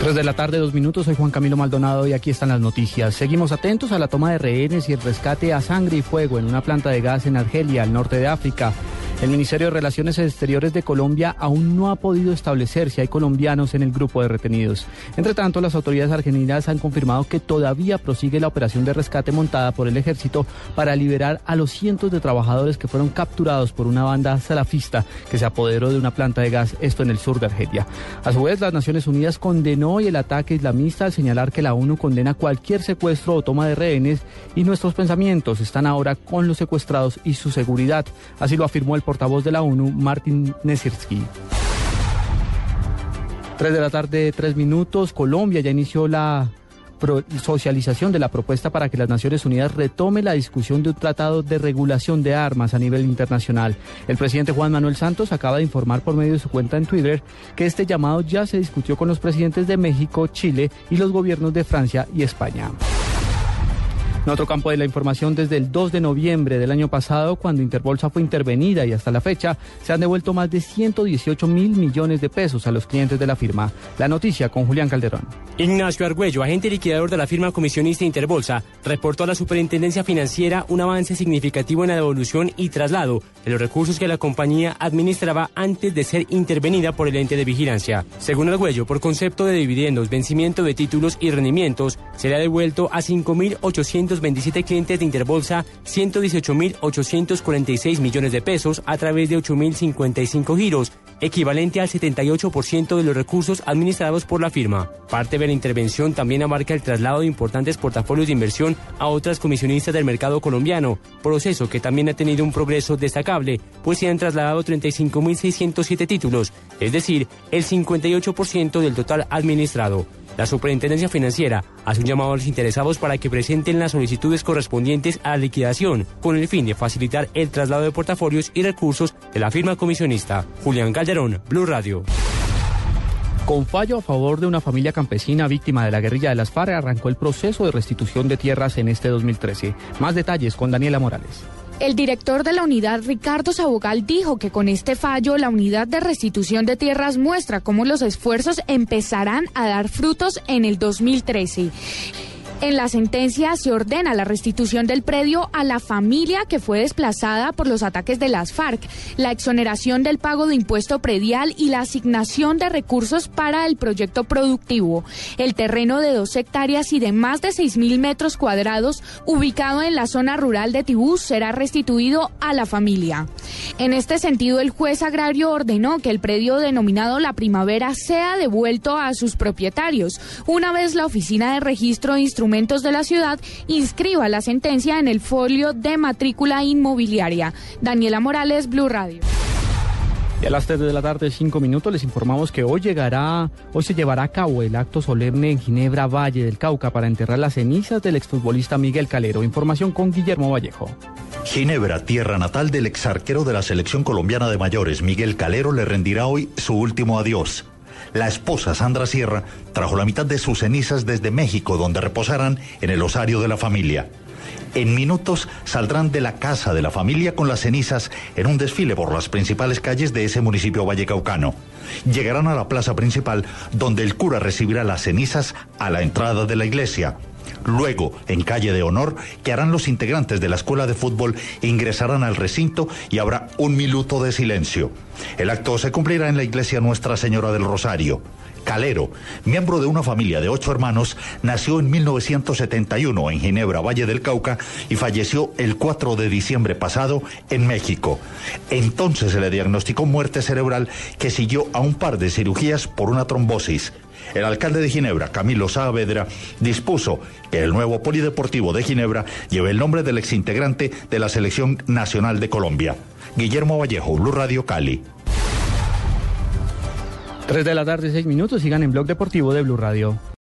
3 de la tarde, dos minutos. Soy Juan Camilo Maldonado y aquí están las noticias. Seguimos atentos a la toma de rehenes y el rescate a sangre y fuego en una planta de gas en Argelia, al norte de África. El Ministerio de Relaciones Exteriores de Colombia aún no ha podido establecer si hay colombianos en el grupo de retenidos. Entre tanto, las autoridades argentinas han confirmado que todavía prosigue la operación de rescate montada por el ejército para liberar a los cientos de trabajadores que fueron capturados por una banda salafista que se apoderó de una planta de gas, esto en el sur de Argelia. A su vez, las Naciones Unidas condenó el ataque islamista al señalar que la ONU condena cualquier secuestro o toma de rehenes y nuestros pensamientos están ahora con los secuestrados y su seguridad. Así lo afirmó el portavoz de la ONU, Martin Nesirsky. Tres de la tarde, tres minutos. Colombia ya inició la socialización de la propuesta para que las Naciones Unidas retome la discusión de un tratado de regulación de armas a nivel internacional. El presidente Juan Manuel Santos acaba de informar por medio de su cuenta en Twitter que este llamado ya se discutió con los presidentes de México, Chile y los gobiernos de Francia y España. En otro campo de la información, desde el 2 de noviembre del año pasado, cuando Interbolsa fue intervenida y hasta la fecha, se han devuelto más de 118 mil millones de pesos a los clientes de la firma. La noticia con Julián Calderón. Ignacio Argüello, agente liquidador de la firma comisionista Interbolsa, reportó a la Superintendencia Financiera un avance significativo en la devolución y traslado de los recursos que la compañía administraba antes de ser intervenida por el ente de vigilancia. Según Argüello, por concepto de dividendos, vencimiento de títulos y rendimientos, se le ha devuelto a 5.800 27 clientes de Interbolsa 118.846 millones de pesos a través de 8.055 giros, equivalente al 78% de los recursos administrados por la firma. Parte de la intervención también abarca el traslado de importantes portafolios de inversión a otras comisionistas del mercado colombiano, proceso que también ha tenido un progreso destacable, pues se han trasladado 35.607 títulos, es decir, el 58% del total administrado. La Superintendencia Financiera hace un llamado a los interesados para que presenten las solicitudes correspondientes a la liquidación, con el fin de facilitar el traslado de portafolios y recursos de la firma comisionista. Julián Calderón, Blue Radio. Con fallo a favor de una familia campesina víctima de la guerrilla de las FARC, arrancó el proceso de restitución de tierras en este 2013. Más detalles con Daniela Morales. El director de la unidad, Ricardo Sabogal, dijo que con este fallo la unidad de restitución de tierras muestra cómo los esfuerzos empezarán a dar frutos en el 2013. En la sentencia se ordena la restitución del predio a la familia que fue desplazada por los ataques de las FARC, la exoneración del pago de impuesto predial y la asignación de recursos para el proyecto productivo. El terreno de dos hectáreas y de más de seis mil metros cuadrados, ubicado en la zona rural de Tibú, será restituido a la familia. En este sentido, el juez agrario ordenó que el predio denominado La Primavera sea devuelto a sus propietarios, una vez la Oficina de Registro de De la ciudad inscriba la sentencia en el folio de matrícula inmobiliaria. Daniela Morales, Blue Radio. Y a las 3 de la tarde, 5 minutos, les informamos que hoy llegará, hoy se llevará a cabo el acto solemne en Ginebra, Valle del Cauca, para enterrar las cenizas del exfutbolista Miguel Calero. Información con Guillermo Vallejo. Ginebra, tierra natal del exarquero de la selección colombiana de mayores, Miguel Calero, le rendirá hoy su último adiós. La esposa Sandra Sierra trajo la mitad de sus cenizas desde México, donde reposarán en el osario de la familia. En minutos saldrán de la casa de la familia con las cenizas en un desfile por las principales calles de ese municipio vallecaucano. Llegarán a la plaza principal donde el cura recibirá las cenizas a la entrada de la iglesia. Luego, en calle de honor, que harán los integrantes de la escuela de fútbol, ingresarán al recinto y habrá un minuto de silencio. El acto se cumplirá en la iglesia Nuestra Señora del Rosario. Calero, miembro de una familia de ocho hermanos, nació en 1971 en Ginebra, Valle del Cauca, y falleció el 4 de diciembre pasado en México. Entonces se le diagnosticó muerte cerebral que siguió a un par de cirugías por una trombosis. El alcalde de Ginebra, Camilo Saavedra, dispuso que el nuevo polideportivo de Ginebra lleve el nombre del exintegrante de la Selección Nacional de Colombia. Guillermo Vallejo, Blue Radio Cali. Tres de la tarde, seis minutos. Sigan en Blog Deportivo de Blue Radio.